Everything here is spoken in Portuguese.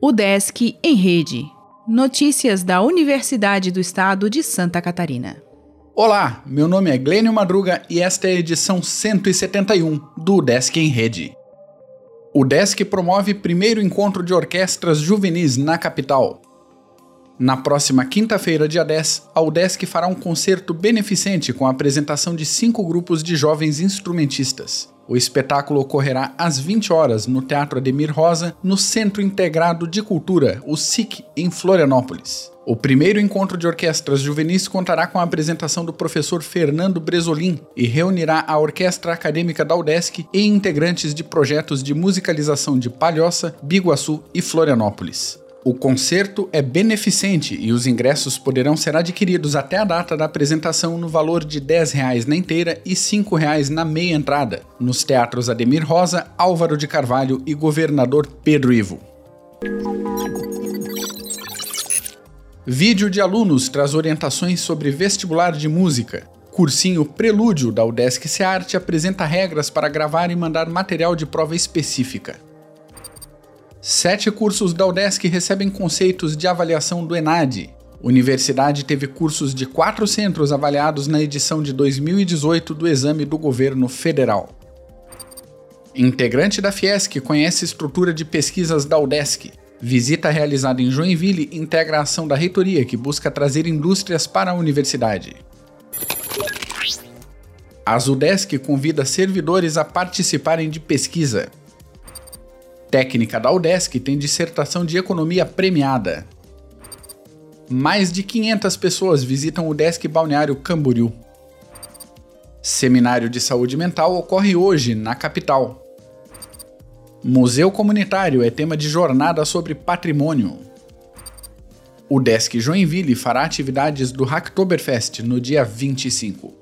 O Desk em Rede. Notícias da Universidade do Estado de Santa Catarina. Olá, meu nome é Glênio Madruga e esta é a edição 171 do Desk em Rede. O Desk promove primeiro encontro de orquestras juvenis na capital. Na próxima quinta-feira, dia 10, a UDESC fará um concerto beneficente com a apresentação de cinco grupos de jovens instrumentistas. O espetáculo ocorrerá às 20 horas no Teatro Ademir Rosa, no Centro Integrado de Cultura, o SIC, em Florianópolis. O primeiro encontro de orquestras juvenis contará com a apresentação do professor Fernando Bresolim e reunirá a Orquestra Acadêmica da UDESC e integrantes de projetos de musicalização de Palhoça, Biguaçu e Florianópolis. O concerto é beneficente e os ingressos poderão ser adquiridos até a data da apresentação no valor de R$ 10 na inteira e R$ 5 na meia entrada, nos teatros Ademir Rosa, Álvaro de Carvalho e Governador Pedro Ivo. Vídeo de alunos traz orientações sobre vestibular de música. Cursinho Prelúdio da UDESC Searte apresenta regras para gravar e mandar material de prova específica. Sete cursos da UDESC recebem conceitos de avaliação do ENAD. Universidade teve cursos de quatro centros avaliados na edição de 2018 do exame do governo federal. Integrante da Fiesc conhece estrutura de pesquisas da UDESC. Visita realizada em Joinville integra a ação da reitoria que busca trazer indústrias para a universidade. A UDESC convida servidores a participarem de pesquisa. Técnica da UDESC tem dissertação de economia premiada. Mais de 500 pessoas visitam o Desk Balneário Camboriú. Seminário de Saúde Mental ocorre hoje, na capital. Museu Comunitário é tema de jornada sobre patrimônio. O Desk Joinville fará atividades do Hacktoberfest no dia 25.